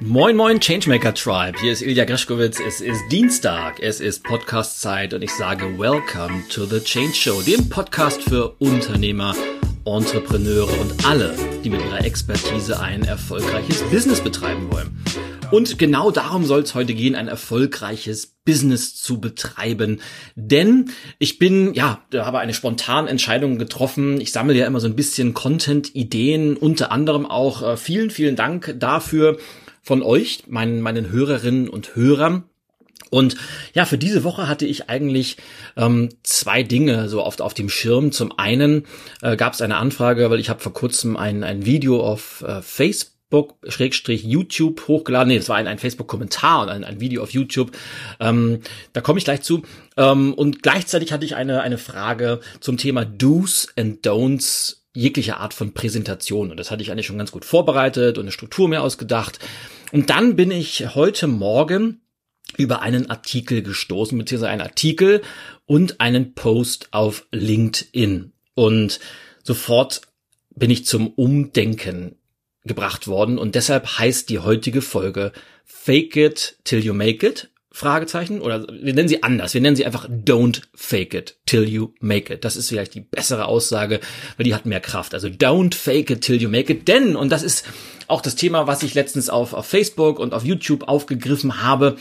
Moin Moin Changemaker Tribe, hier ist Ilja Greschkowitz, es ist Dienstag, es ist Podcast-Zeit und ich sage Welcome to the Change Show, dem Podcast für Unternehmer, Entrepreneure und alle, die mit ihrer Expertise ein erfolgreiches Business betreiben wollen. Und genau darum soll es heute gehen, ein erfolgreiches Business zu betreiben. Denn ich bin, ja, da habe eine spontane Entscheidung getroffen. Ich sammle ja immer so ein bisschen Content-Ideen, unter anderem auch äh, vielen, vielen Dank dafür von euch, meinen, meinen Hörerinnen und Hörern. Und ja, für diese Woche hatte ich eigentlich ähm, zwei Dinge so oft auf dem Schirm. Zum einen äh, gab es eine Anfrage, weil ich habe vor kurzem ein, ein Video auf äh, Facebook Schrägstrich YouTube hochgeladen. Nee, das war ein, ein Facebook-Kommentar und ein, ein Video auf YouTube. Ähm, da komme ich gleich zu. Ähm, und gleichzeitig hatte ich eine, eine Frage zum Thema Do's and Don'ts jeglicher Art von Präsentation. Und das hatte ich eigentlich schon ganz gut vorbereitet und eine Struktur mir ausgedacht. Und dann bin ich heute Morgen über einen Artikel gestoßen, beziehungsweise einen Artikel und einen Post auf LinkedIn. Und sofort bin ich zum Umdenken gebracht worden und deshalb heißt die heutige Folge Fake it till you make it Fragezeichen oder wir nennen sie anders. Wir nennen sie einfach Don't fake it till you make it. Das ist vielleicht die bessere Aussage, weil die hat mehr Kraft. Also Don't fake it till you make it. Denn, und das ist auch das Thema, was ich letztens auf, auf Facebook und auf YouTube aufgegriffen habe,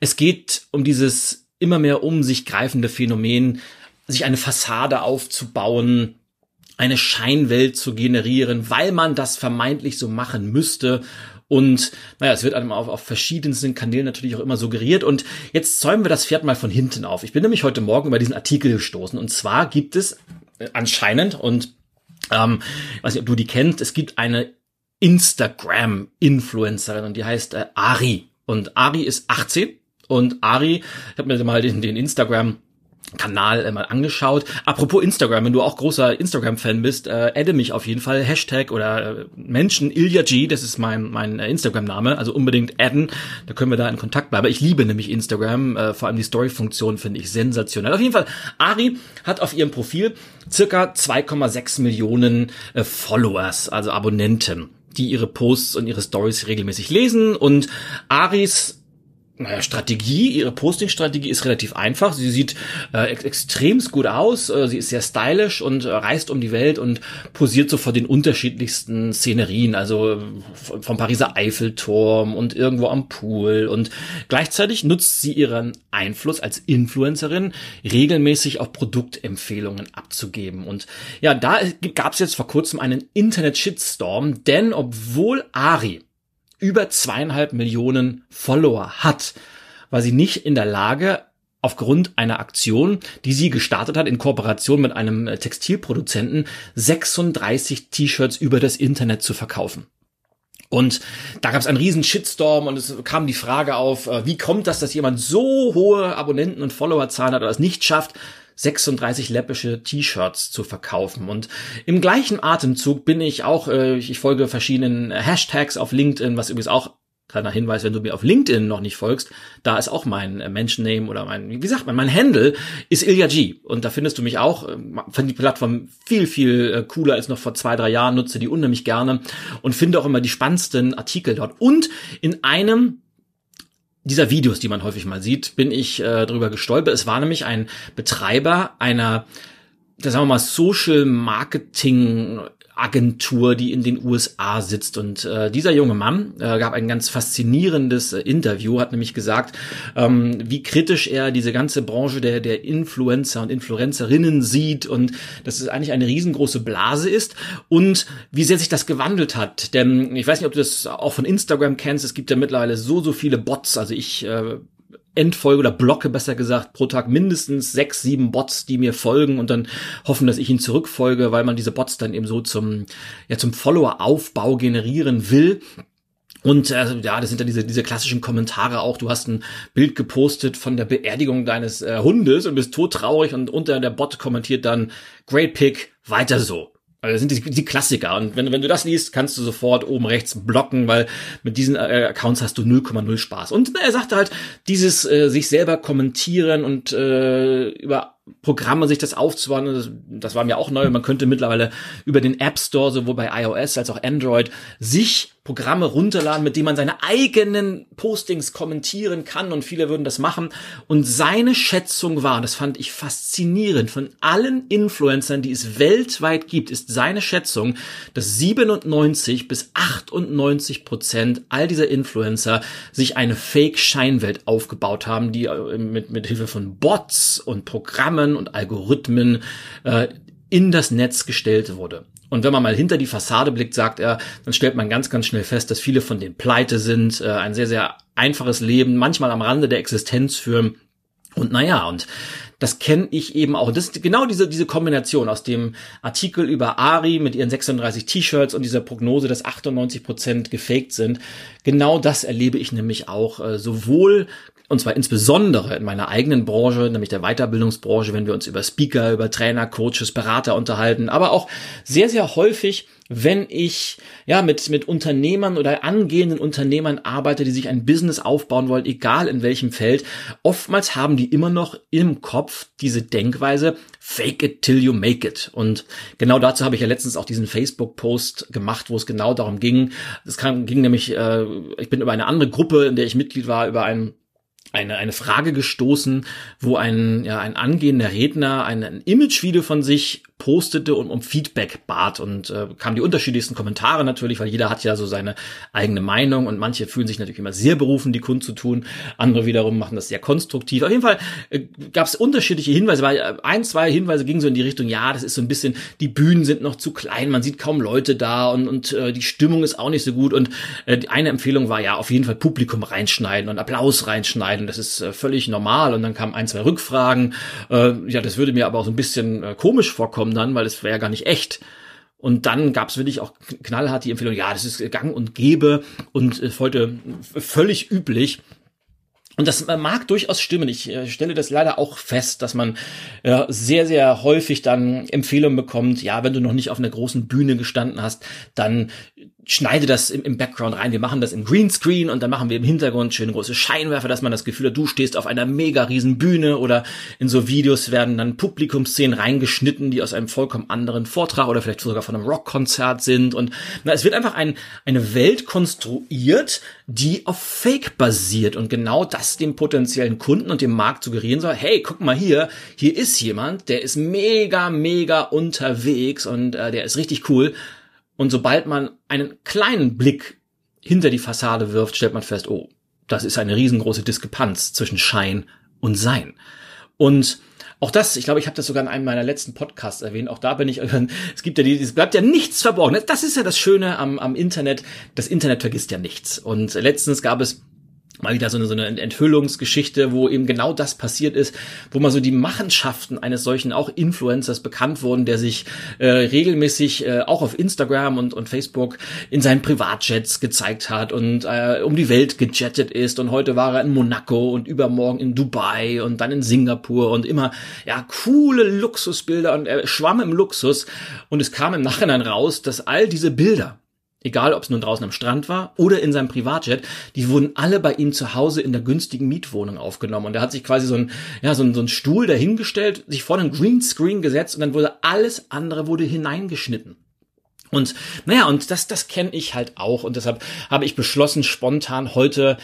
es geht um dieses immer mehr um sich greifende Phänomen, sich eine Fassade aufzubauen, eine Scheinwelt zu generieren, weil man das vermeintlich so machen müsste und naja, es wird einem auf, auf verschiedensten Kanälen natürlich auch immer suggeriert. Und jetzt zäumen wir das Pferd mal von hinten auf. Ich bin nämlich heute Morgen über diesen Artikel gestoßen. Und zwar gibt es äh, anscheinend, und ähm, ich weiß nicht, ob du die kennst, es gibt eine Instagram-Influencerin und die heißt äh, Ari. Und Ari ist 18 und Ari, ich habe mir mal den, den Instagram Kanal äh, mal angeschaut. Apropos Instagram, wenn du auch großer Instagram-Fan bist, äh, adde mich auf jeden Fall. Hashtag oder äh, Menschen Ilya G, das ist mein, mein äh, Instagram-Name, also unbedingt adden, da können wir da in Kontakt bleiben. Ich liebe nämlich Instagram, äh, vor allem die Story-Funktion finde ich sensationell. Auf jeden Fall, Ari hat auf ihrem Profil circa 2,6 Millionen äh, Followers, also Abonnenten die ihre Posts und ihre Stories regelmäßig lesen und Aris naja, Strategie, ihre Posting-Strategie ist relativ einfach. Sie sieht äh, ex extremst gut aus, äh, sie ist sehr stylisch und äh, reist um die Welt und posiert so vor den unterschiedlichsten Szenerien, also äh, vom Pariser Eiffelturm und irgendwo am Pool. Und gleichzeitig nutzt sie ihren Einfluss als Influencerin, regelmäßig auch Produktempfehlungen abzugeben. Und ja, da gab es jetzt vor kurzem einen Internet-Shitstorm, denn obwohl Ari über zweieinhalb Millionen Follower hat, war sie nicht in der Lage, aufgrund einer Aktion, die sie gestartet hat in Kooperation mit einem äh, Textilproduzenten, 36 T-Shirts über das Internet zu verkaufen. Und da gab es einen riesen Shitstorm und es kam die Frage auf, äh, wie kommt das, dass jemand so hohe Abonnenten und Followerzahlen hat oder es nicht schafft, 36 läppische T-Shirts zu verkaufen. Und im gleichen Atemzug bin ich auch, äh, ich folge verschiedenen Hashtags auf LinkedIn, was übrigens auch kleiner Hinweis, wenn du mir auf LinkedIn noch nicht folgst, da ist auch mein äh, Menschenname oder mein, wie sagt man, mein Handle ist Ilya G. Und da findest du mich auch. Äh, finde die Plattform viel, viel äh, cooler als noch vor zwei, drei Jahren, nutze die unheimlich gerne und finde auch immer die spannendsten Artikel dort. Und in einem dieser Videos, die man häufig mal sieht, bin ich äh, drüber gestolpert. Es war nämlich ein Betreiber einer, sagen wir mal, Social Marketing Agentur, die in den USA sitzt. Und äh, dieser junge Mann äh, gab ein ganz faszinierendes äh, Interview, hat nämlich gesagt, ähm, wie kritisch er diese ganze Branche der, der Influencer und Influencerinnen sieht und dass es eigentlich eine riesengroße Blase ist und wie sehr sich das gewandelt hat. Denn ich weiß nicht, ob du das auch von Instagram kennst, es gibt ja mittlerweile so, so viele Bots. Also ich äh, entfolge oder blocke besser gesagt pro Tag mindestens sechs, sieben Bots, die mir folgen und dann hoffen, dass ich ihnen zurückfolge, weil man diese Bots dann eben so zum, ja, zum Follower-Aufbau generieren will. Und äh, ja, das sind dann diese, diese klassischen Kommentare auch. Du hast ein Bild gepostet von der Beerdigung deines äh, Hundes und bist todtraurig und unter der Bot kommentiert dann Great Pick, weiter so. Also das sind die, die Klassiker. Und wenn, wenn du das liest, kannst du sofort oben rechts blocken, weil mit diesen äh, Accounts hast du 0,0 Spaß. Und na, er sagte halt, dieses äh, sich selber kommentieren und äh, über Programme, sich das aufzubauen. Das, das war mir auch neu. Man könnte mittlerweile über den App Store, sowohl bei iOS als auch Android, sich Programme runterladen, mit denen man seine eigenen Postings kommentieren kann und viele würden das machen. Und seine Schätzung war, das fand ich faszinierend, von allen Influencern, die es weltweit gibt, ist seine Schätzung, dass 97 bis 98 Prozent all dieser Influencer sich eine Fake-Scheinwelt aufgebaut haben, die äh, mit, mit Hilfe von Bots und Programmen und Algorithmen äh, in das Netz gestellt wurde. Und wenn man mal hinter die Fassade blickt, sagt er, dann stellt man ganz, ganz schnell fest, dass viele von denen pleite sind, äh, ein sehr, sehr einfaches Leben, manchmal am Rande der Existenz führen. Und naja, und das kenne ich eben auch. Das ist genau diese, diese Kombination aus dem Artikel über Ari mit ihren 36 T-Shirts und dieser Prognose, dass 98 Prozent gefaked sind. Genau das erlebe ich nämlich auch äh, sowohl und zwar insbesondere in meiner eigenen Branche, nämlich der Weiterbildungsbranche, wenn wir uns über Speaker, über Trainer, Coaches, Berater unterhalten, aber auch sehr, sehr häufig, wenn ich ja mit, mit Unternehmern oder angehenden Unternehmern arbeite, die sich ein Business aufbauen wollen, egal in welchem Feld. Oftmals haben die immer noch im Kopf diese Denkweise, fake it till you make it. Und genau dazu habe ich ja letztens auch diesen Facebook-Post gemacht, wo es genau darum ging. Es ging nämlich, äh, ich bin über eine andere Gruppe, in der ich Mitglied war, über einen eine, eine Frage gestoßen, wo ein, ja, ein angehender Redner ein, ein Imagevideo von sich postete und um Feedback bat. Und äh, kamen die unterschiedlichsten Kommentare natürlich, weil jeder hat ja so seine eigene Meinung und manche fühlen sich natürlich immer sehr berufen, die Kund zu tun, andere wiederum machen das sehr konstruktiv. Auf jeden Fall äh, gab es unterschiedliche Hinweise, weil äh, ein, zwei Hinweise gingen so in die Richtung, ja, das ist so ein bisschen, die Bühnen sind noch zu klein, man sieht kaum Leute da und, und äh, die Stimmung ist auch nicht so gut. Und äh, eine Empfehlung war ja auf jeden Fall Publikum reinschneiden und Applaus reinschneiden, das ist äh, völlig normal. Und dann kamen ein, zwei Rückfragen, äh, ja, das würde mir aber auch so ein bisschen äh, komisch vorkommen, kommen dann, weil es wäre ja gar nicht echt. Und dann gab es wirklich auch knallhart die Empfehlung, ja, das ist gang und gäbe und äh, heute völlig üblich. Und das mag durchaus stimmen. Ich äh, stelle das leider auch fest, dass man äh, sehr, sehr häufig dann Empfehlungen bekommt, ja, wenn du noch nicht auf einer großen Bühne gestanden hast, dann schneide das im, im Background rein. Wir machen das im Greenscreen und dann machen wir im Hintergrund schöne große Scheinwerfer, dass man das Gefühl hat, du stehst auf einer mega riesen Bühne oder in so Videos werden dann Publikumsszenen reingeschnitten, die aus einem vollkommen anderen Vortrag oder vielleicht sogar von einem Rockkonzert sind. Und na, es wird einfach ein, eine Welt konstruiert, die auf Fake basiert und genau das dem potenziellen Kunden und dem Markt suggerieren soll, hey, guck mal hier, hier ist jemand, der ist mega, mega unterwegs und äh, der ist richtig cool und sobald man einen kleinen Blick hinter die Fassade wirft, stellt man fest, oh, das ist eine riesengroße Diskrepanz zwischen Schein und Sein. Und auch das, ich glaube, ich habe das sogar in einem meiner letzten Podcasts erwähnt. Auch da bin ich, es gibt ja die, es bleibt ja nichts verborgen. Das ist ja das Schöne am, am Internet. Das Internet vergisst ja nichts. Und letztens gab es mal wieder so eine, so eine Enthüllungsgeschichte, wo eben genau das passiert ist, wo mal so die Machenschaften eines solchen auch Influencers bekannt wurden, der sich äh, regelmäßig äh, auch auf Instagram und, und Facebook in seinen Privatjets gezeigt hat und äh, um die Welt gejettet ist. Und heute war er in Monaco und übermorgen in Dubai und dann in Singapur und immer ja coole Luxusbilder und er schwamm im Luxus. Und es kam im Nachhinein raus, dass all diese Bilder egal ob es nun draußen am Strand war oder in seinem Privatjet, die wurden alle bei ihm zu Hause in der günstigen Mietwohnung aufgenommen. Und er hat sich quasi so ein, ja, so ein, so ein Stuhl dahingestellt, sich vor einen Greenscreen gesetzt und dann wurde alles andere wurde hineingeschnitten. Und naja, und das, das kenne ich halt auch. Und deshalb habe ich beschlossen, spontan heute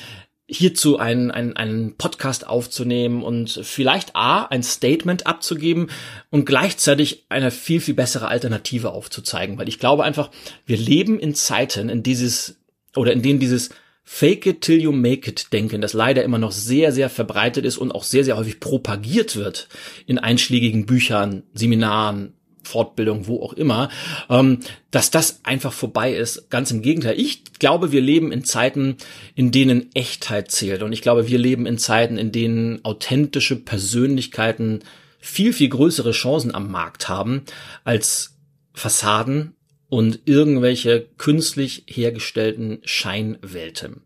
hierzu einen, einen, einen Podcast aufzunehmen und vielleicht A, ein Statement abzugeben und gleichzeitig eine viel, viel bessere Alternative aufzuzeigen. Weil ich glaube einfach, wir leben in Zeiten, in dieses, oder in denen dieses Fake it till you make it denken, das leider immer noch sehr, sehr verbreitet ist und auch sehr, sehr häufig propagiert wird in einschlägigen Büchern, Seminaren, Fortbildung, wo auch immer, ähm, dass das einfach vorbei ist. Ganz im Gegenteil. Ich glaube, wir leben in Zeiten, in denen Echtheit zählt. Und ich glaube, wir leben in Zeiten, in denen authentische Persönlichkeiten viel, viel größere Chancen am Markt haben als Fassaden und irgendwelche künstlich hergestellten Scheinwelten.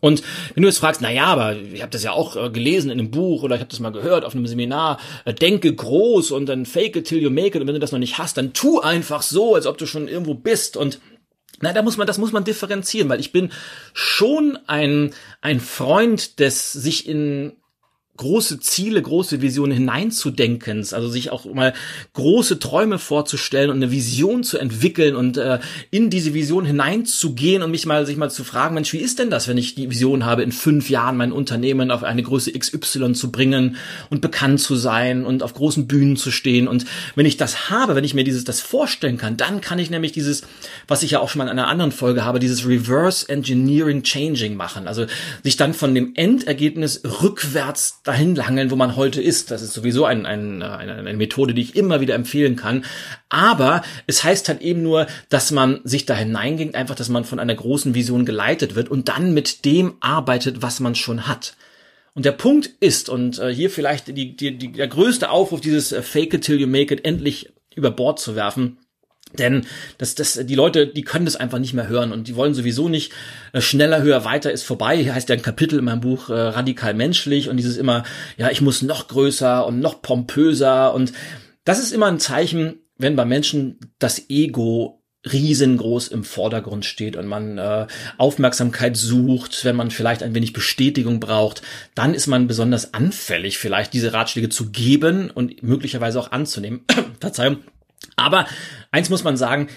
Und wenn du jetzt fragst, na ja, aber ich habe das ja auch äh, gelesen in einem Buch oder ich habe das mal gehört auf einem Seminar, äh, denke groß und dann fake it till you make it und wenn du das noch nicht hast, dann tu einfach so, als ob du schon irgendwo bist und na, da muss man, das muss man differenzieren, weil ich bin schon ein, ein Freund des sich in große Ziele, große Visionen hineinzudenken, also sich auch mal große Träume vorzustellen und eine Vision zu entwickeln und äh, in diese Vision hineinzugehen und mich mal sich mal zu fragen, Mensch, wie ist denn das, wenn ich die Vision habe, in fünf Jahren mein Unternehmen auf eine Größe XY zu bringen und bekannt zu sein und auf großen Bühnen zu stehen? Und wenn ich das habe, wenn ich mir dieses das vorstellen kann, dann kann ich nämlich dieses, was ich ja auch schon mal in einer anderen Folge habe, dieses Reverse Engineering Changing machen, also sich dann von dem Endergebnis rückwärts dahin langeln, wo man heute ist. Das ist sowieso ein, ein, eine, eine Methode, die ich immer wieder empfehlen kann. Aber es heißt halt eben nur, dass man sich da hineingeht, einfach, dass man von einer großen Vision geleitet wird und dann mit dem arbeitet, was man schon hat. Und der Punkt ist, und äh, hier vielleicht die, die, die, der größte Aufruf, dieses äh, Fake it till you make it endlich über Bord zu werfen, denn das, das, die Leute, die können das einfach nicht mehr hören und die wollen sowieso nicht äh, schneller, höher, weiter ist vorbei. Hier heißt ja ein Kapitel in meinem Buch äh, radikal menschlich und dieses immer, ja, ich muss noch größer und noch pompöser und das ist immer ein Zeichen, wenn bei Menschen das Ego riesengroß im Vordergrund steht und man äh, Aufmerksamkeit sucht, wenn man vielleicht ein wenig Bestätigung braucht, dann ist man besonders anfällig, vielleicht diese Ratschläge zu geben und möglicherweise auch anzunehmen. Verzeihung aber eins muss man sagen,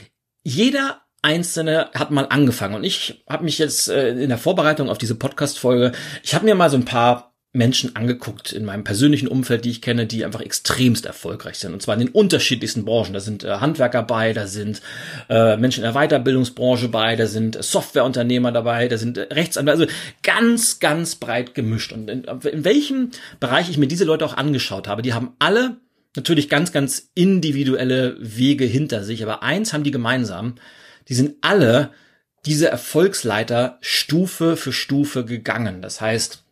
jeder Einzelne hat mal angefangen und ich habe mich jetzt äh, in der Vorbereitung auf diese Podcast-Folge, ich habe mir mal so ein paar Menschen angeguckt in meinem persönlichen Umfeld, die ich kenne, die einfach extremst erfolgreich sind. Und zwar in den unterschiedlichsten Branchen. Da sind äh, Handwerker bei, da sind äh, Menschen in der Weiterbildungsbranche bei, da sind Softwareunternehmer dabei, da sind äh, Rechtsanwälte. Also ganz, ganz breit gemischt. Und in, in welchem Bereich ich mir diese Leute auch angeschaut habe, die haben alle natürlich ganz, ganz individuelle Wege hinter sich. Aber eins haben die gemeinsam. Die sind alle diese Erfolgsleiter Stufe für Stufe gegangen. Das heißt,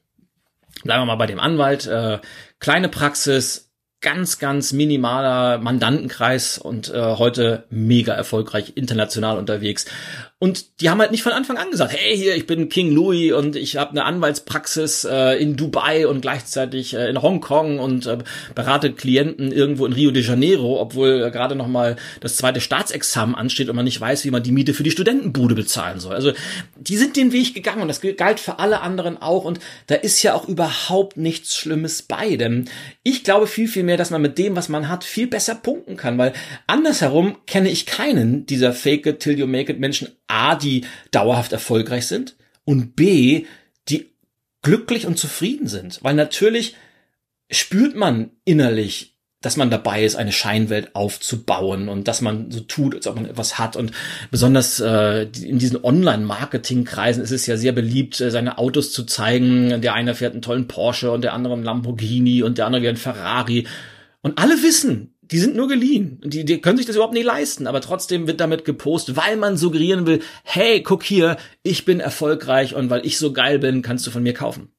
bleiben wir mal bei dem Anwalt, äh, kleine Praxis, ganz, ganz minimaler Mandantenkreis und äh, heute mega erfolgreich international unterwegs. Und die haben halt nicht von Anfang an gesagt, hey, hier, ich bin King Louis und ich habe eine Anwaltspraxis äh, in Dubai und gleichzeitig äh, in Hongkong und äh, berate Klienten irgendwo in Rio de Janeiro, obwohl äh, gerade noch mal das zweite Staatsexamen ansteht und man nicht weiß, wie man die Miete für die Studentenbude bezahlen soll. Also die sind den Weg gegangen und das galt für alle anderen auch und da ist ja auch überhaupt nichts Schlimmes bei, denn ich glaube viel, viel mehr, dass man mit dem, was man hat, viel besser punkten kann, weil andersherum kenne ich keinen dieser Fake it till you make it Menschen A, die dauerhaft erfolgreich sind und B, die glücklich und zufrieden sind. Weil natürlich spürt man innerlich, dass man dabei ist, eine Scheinwelt aufzubauen und dass man so tut, als ob man etwas hat. Und besonders äh, in diesen Online-Marketing-Kreisen ist es ja sehr beliebt, äh, seine Autos zu zeigen. Der eine fährt einen tollen Porsche und der andere einen Lamborghini und der andere einen Ferrari. Und alle wissen, die sind nur geliehen. Die, die können sich das überhaupt nicht leisten, aber trotzdem wird damit gepostet, weil man suggerieren will, hey, guck hier, ich bin erfolgreich und weil ich so geil bin, kannst du von mir kaufen.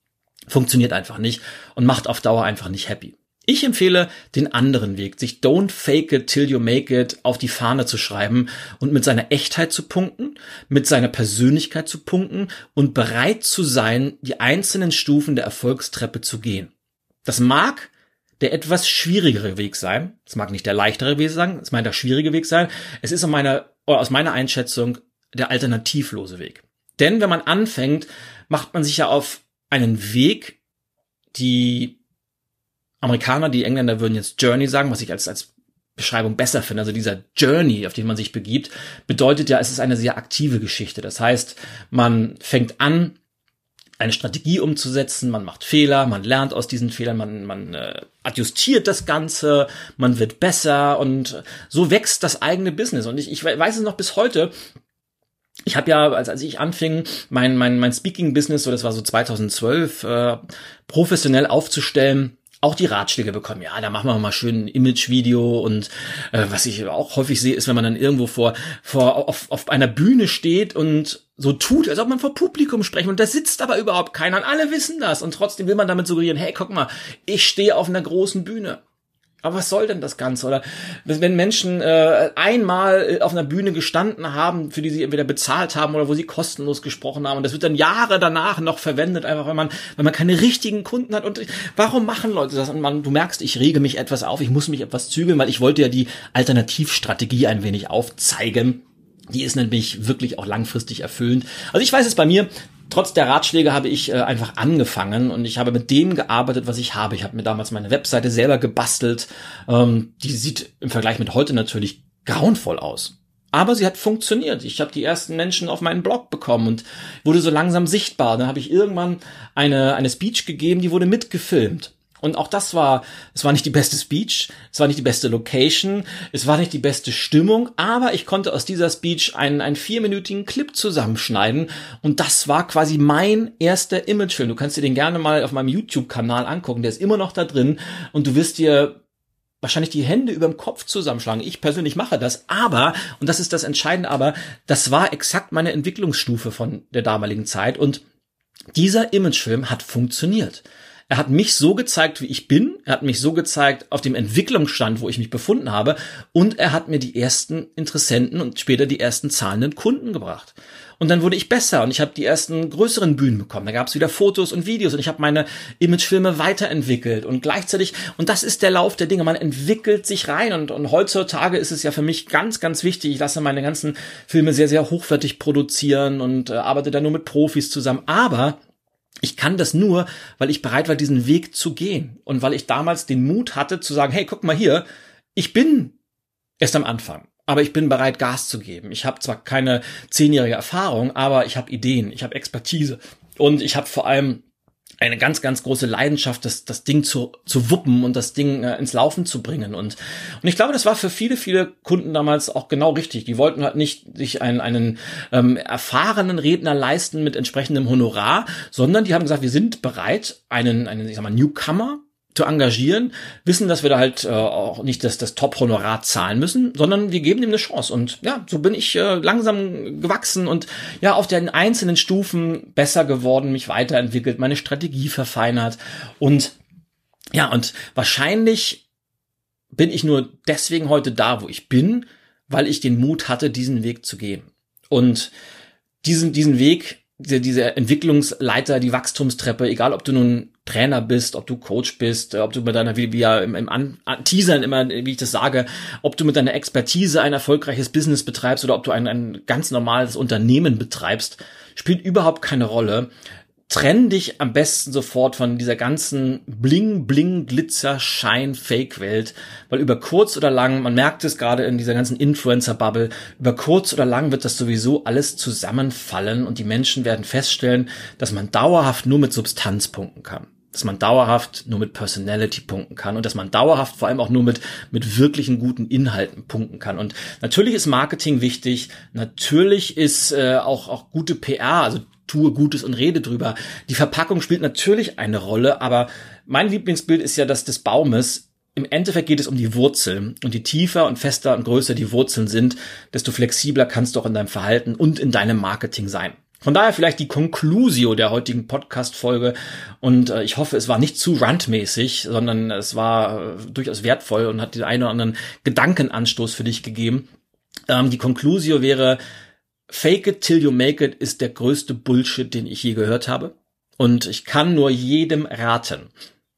Funktioniert einfach nicht und macht auf Dauer einfach nicht happy. Ich empfehle den anderen Weg, sich don't fake it till you make it auf die Fahne zu schreiben und mit seiner Echtheit zu punkten, mit seiner Persönlichkeit zu punkten und bereit zu sein, die einzelnen Stufen der Erfolgstreppe zu gehen. Das mag der etwas schwierigere Weg sein. Es mag nicht der leichtere Weg sein, es mag der schwierige Weg sein. Es ist aus meiner, aus meiner Einschätzung der alternativlose Weg. Denn wenn man anfängt, macht man sich ja auf einen Weg, die Amerikaner, die Engländer würden jetzt Journey sagen, was ich als, als Beschreibung besser finde. Also dieser Journey, auf den man sich begibt, bedeutet ja, es ist eine sehr aktive Geschichte. Das heißt, man fängt an, eine Strategie umzusetzen, man macht Fehler, man lernt aus diesen Fehlern, man, man äh, adjustiert das Ganze, man wird besser und so wächst das eigene Business. Und ich, ich weiß es noch bis heute, ich habe ja, als, als ich anfing, mein, mein, mein Speaking-Business, so das war so 2012, äh, professionell aufzustellen, auch die Ratschläge bekommen. Ja, da machen wir mal schön ein Image-Video und äh, was ich auch häufig sehe, ist, wenn man dann irgendwo vor, vor auf, auf einer Bühne steht und so tut, als ob man vor Publikum sprechen und da sitzt aber überhaupt keiner und alle wissen das und trotzdem will man damit suggerieren, hey, guck mal, ich stehe auf einer großen Bühne. Aber was soll denn das Ganze? Oder wenn Menschen äh, einmal äh, auf einer Bühne gestanden haben, für die sie entweder bezahlt haben oder wo sie kostenlos gesprochen haben, und das wird dann Jahre danach noch verwendet, einfach weil man, weil man keine richtigen Kunden hat. Und warum machen Leute das? Und man, du merkst, ich rege mich etwas auf, ich muss mich etwas zügeln, weil ich wollte ja die Alternativstrategie ein wenig aufzeigen. Die ist nämlich wirklich auch langfristig erfüllend. Also ich weiß es bei mir, trotz der Ratschläge habe ich äh, einfach angefangen und ich habe mit dem gearbeitet, was ich habe. Ich habe mir damals meine Webseite selber gebastelt. Ähm, die sieht im Vergleich mit heute natürlich grauenvoll aus. Aber sie hat funktioniert. Ich habe die ersten Menschen auf meinen Blog bekommen und wurde so langsam sichtbar. Dann habe ich irgendwann eine, eine Speech gegeben, die wurde mitgefilmt. Und auch das war, es war nicht die beste Speech, es war nicht die beste Location, es war nicht die beste Stimmung, aber ich konnte aus dieser Speech einen, einen vierminütigen Clip zusammenschneiden und das war quasi mein erster Imagefilm. Du kannst dir den gerne mal auf meinem YouTube-Kanal angucken, der ist immer noch da drin und du wirst dir wahrscheinlich die Hände über dem Kopf zusammenschlagen. Ich persönlich mache das, aber, und das ist das Entscheidende, aber das war exakt meine Entwicklungsstufe von der damaligen Zeit und dieser Imagefilm hat funktioniert. Er hat mich so gezeigt, wie ich bin. Er hat mich so gezeigt auf dem Entwicklungsstand, wo ich mich befunden habe. Und er hat mir die ersten Interessenten und später die ersten zahlenden Kunden gebracht. Und dann wurde ich besser und ich habe die ersten größeren Bühnen bekommen. Da gab es wieder Fotos und Videos und ich habe meine Imagefilme weiterentwickelt und gleichzeitig, und das ist der Lauf der Dinge, man entwickelt sich rein und, und heutzutage ist es ja für mich ganz, ganz wichtig, ich lasse meine ganzen Filme sehr, sehr hochwertig produzieren und äh, arbeite da nur mit Profis zusammen. Aber ich kann das nur, weil ich bereit war, diesen Weg zu gehen und weil ich damals den Mut hatte zu sagen, hey, guck mal hier, ich bin erst am Anfang, aber ich bin bereit, Gas zu geben. Ich habe zwar keine zehnjährige Erfahrung, aber ich habe Ideen, ich habe Expertise und ich habe vor allem eine ganz, ganz große Leidenschaft, das, das Ding zu, zu wuppen und das Ding äh, ins Laufen zu bringen. Und, und ich glaube, das war für viele, viele Kunden damals auch genau richtig. Die wollten halt nicht sich einen, einen ähm, erfahrenen Redner leisten mit entsprechendem Honorar, sondern die haben gesagt, wir sind bereit, einen, einen ich sag mal, Newcomer zu engagieren, wissen, dass wir da halt äh, auch nicht das, das Top-Honorar zahlen müssen, sondern wir geben ihm eine Chance. Und ja, so bin ich äh, langsam gewachsen und ja, auf den einzelnen Stufen besser geworden, mich weiterentwickelt, meine Strategie verfeinert. Und ja, und wahrscheinlich bin ich nur deswegen heute da, wo ich bin, weil ich den Mut hatte, diesen Weg zu gehen. Und diesen, diesen Weg diese, Entwicklungsleiter, die Wachstumstreppe, egal ob du nun Trainer bist, ob du Coach bist, ob du mit deiner, wie, wie ja im, im An Teasern immer, wie ich das sage, ob du mit deiner Expertise ein erfolgreiches Business betreibst oder ob du ein, ein ganz normales Unternehmen betreibst, spielt überhaupt keine Rolle trenn dich am besten sofort von dieser ganzen Bling, Bling, Glitzer, Schein, Fake-Welt, weil über kurz oder lang, man merkt es gerade in dieser ganzen Influencer-Bubble, über kurz oder lang wird das sowieso alles zusammenfallen und die Menschen werden feststellen, dass man dauerhaft nur mit Substanz punkten kann dass man dauerhaft nur mit Personality punkten kann und dass man dauerhaft vor allem auch nur mit, mit wirklichen guten Inhalten punkten kann. Und natürlich ist Marketing wichtig, natürlich ist äh, auch, auch gute PR, also tue Gutes und rede drüber. Die Verpackung spielt natürlich eine Rolle, aber mein Lieblingsbild ist ja das des Baumes. Im Endeffekt geht es um die Wurzeln. Und je tiefer und fester und größer die Wurzeln sind, desto flexibler kannst du auch in deinem Verhalten und in deinem Marketing sein. Von daher vielleicht die Conclusio der heutigen Podcast-Folge. Und äh, ich hoffe, es war nicht zu rantmäßig, sondern es war äh, durchaus wertvoll und hat den einen oder anderen Gedankenanstoß für dich gegeben. Ähm, die Conclusio wäre, Fake it till you make it ist der größte Bullshit, den ich je gehört habe. Und ich kann nur jedem raten,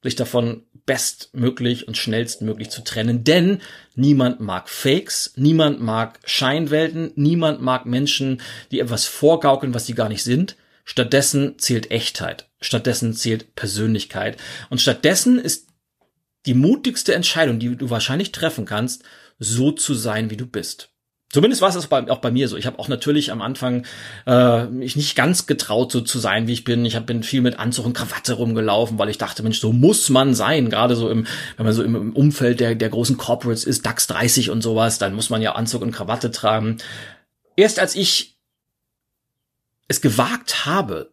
sich davon bestmöglich und schnellstmöglich zu trennen, denn niemand mag Fakes, niemand mag Scheinwelten, niemand mag Menschen, die etwas vorgaukeln, was sie gar nicht sind. Stattdessen zählt Echtheit, stattdessen zählt Persönlichkeit und stattdessen ist die mutigste Entscheidung, die du wahrscheinlich treffen kannst, so zu sein, wie du bist. Zumindest war es auch bei mir so. Ich habe auch natürlich am Anfang äh, mich nicht ganz getraut, so zu sein, wie ich bin. Ich hab, bin viel mit Anzug und Krawatte rumgelaufen, weil ich dachte, Mensch, so muss man sein. Gerade so im, wenn man so im, im Umfeld der, der großen Corporates ist, DAX 30 und sowas, dann muss man ja Anzug und Krawatte tragen. Erst als ich es gewagt habe,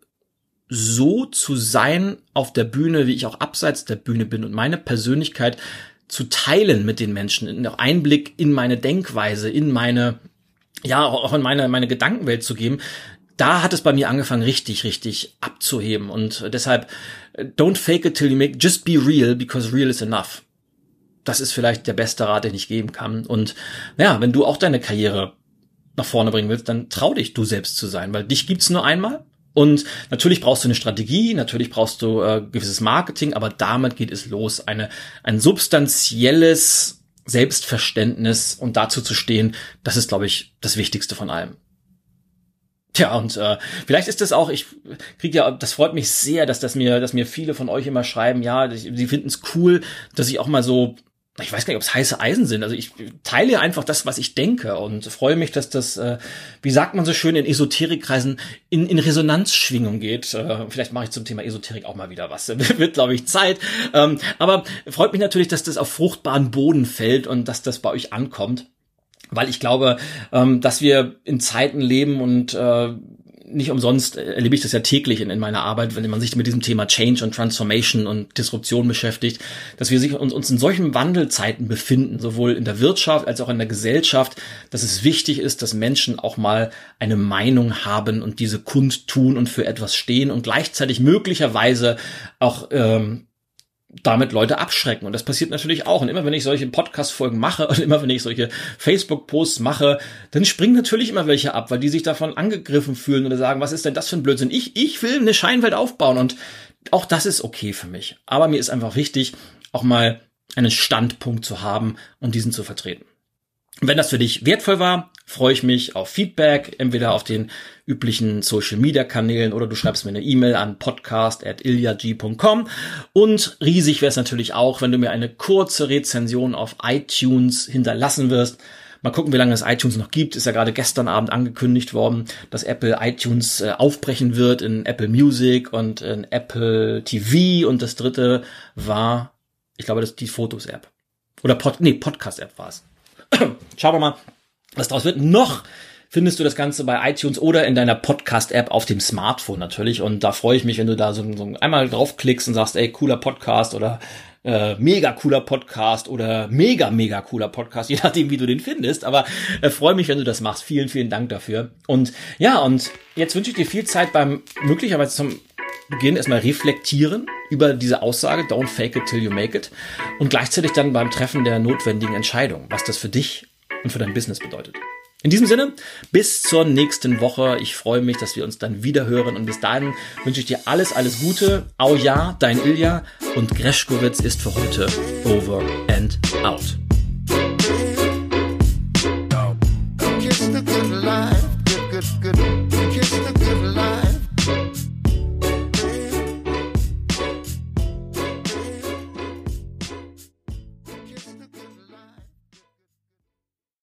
so zu sein auf der Bühne, wie ich auch abseits der Bühne bin und meine Persönlichkeit zu teilen mit den Menschen, noch Einblick in meine Denkweise, in meine, ja, auch in meine, meine Gedankenwelt zu geben, da hat es bei mir angefangen, richtig, richtig abzuheben. Und deshalb, don't fake it till you make, just be real, because real is enough. Das ist vielleicht der beste Rat, den ich geben kann. Und ja, wenn du auch deine Karriere nach vorne bringen willst, dann trau dich, du selbst zu sein, weil dich gibt's nur einmal und natürlich brauchst du eine Strategie, natürlich brauchst du äh, gewisses Marketing, aber damit geht es los. Eine, ein substanzielles Selbstverständnis und dazu zu stehen, das ist, glaube ich, das Wichtigste von allem. Tja, und äh, vielleicht ist das auch, ich kriege ja, das freut mich sehr, dass das mir, dass mir viele von euch immer schreiben, ja, sie finden es cool, dass ich auch mal so ich weiß gar nicht, ob es heiße Eisen sind. Also ich teile einfach das, was ich denke und freue mich, dass das, äh, wie sagt man so schön in Esoterikkreisen, in, in Resonanzschwingung geht. Äh, vielleicht mache ich zum Thema Esoterik auch mal wieder was. Wird, glaube ich, Zeit. Ähm, aber freut mich natürlich, dass das auf fruchtbaren Boden fällt und dass das bei euch ankommt. Weil ich glaube, ähm, dass wir in Zeiten leben und äh, nicht umsonst erlebe ich das ja täglich in, in, meiner Arbeit, wenn man sich mit diesem Thema Change und Transformation und Disruption beschäftigt, dass wir sich, uns, uns in solchen Wandelzeiten befinden, sowohl in der Wirtschaft als auch in der Gesellschaft, dass es wichtig ist, dass Menschen auch mal eine Meinung haben und diese kundtun und für etwas stehen und gleichzeitig möglicherweise auch ähm, damit Leute abschrecken. Und das passiert natürlich auch. Und immer wenn ich solche Podcast-Folgen mache und immer wenn ich solche Facebook-Posts mache, dann springen natürlich immer welche ab, weil die sich davon angegriffen fühlen oder sagen, was ist denn das für ein Blödsinn? Ich, ich will eine Scheinwelt aufbauen und auch das ist okay für mich. Aber mir ist einfach wichtig, auch mal einen Standpunkt zu haben und diesen zu vertreten. Wenn das für dich wertvoll war, freue ich mich auf Feedback, entweder auf den üblichen Social Media Kanälen oder du schreibst mir eine E-Mail an podcast.ilyag.com und riesig wäre es natürlich auch, wenn du mir eine kurze Rezension auf iTunes hinterlassen wirst. Mal gucken, wie lange es iTunes noch gibt. Ist ja gerade gestern Abend angekündigt worden, dass Apple iTunes äh, aufbrechen wird in Apple Music und in Apple TV und das dritte war, ich glaube, das ist die Fotos-App. Oder Pod, nee, Podcast-App war es. Schauen wir mal, was daraus wird. Noch findest du das Ganze bei iTunes oder in deiner Podcast-App auf dem Smartphone natürlich. Und da freue ich mich, wenn du da so, so einmal draufklickst und sagst, ey, cooler Podcast oder äh, mega cooler Podcast oder mega, mega cooler Podcast, je nachdem, wie du den findest. Aber äh, freue mich, wenn du das machst. Vielen, vielen Dank dafür. Und ja, und jetzt wünsche ich dir viel Zeit beim möglicherweise zum Beginn erstmal reflektieren über diese Aussage, don't fake it till you make it, und gleichzeitig dann beim Treffen der notwendigen Entscheidung, was das für dich und für dein Business bedeutet. In diesem Sinne, bis zur nächsten Woche. Ich freue mich, dass wir uns dann wieder hören und bis dahin wünsche ich dir alles, alles Gute. Au ja, dein Ilja und Greschkowitz ist für heute over and out. good, good.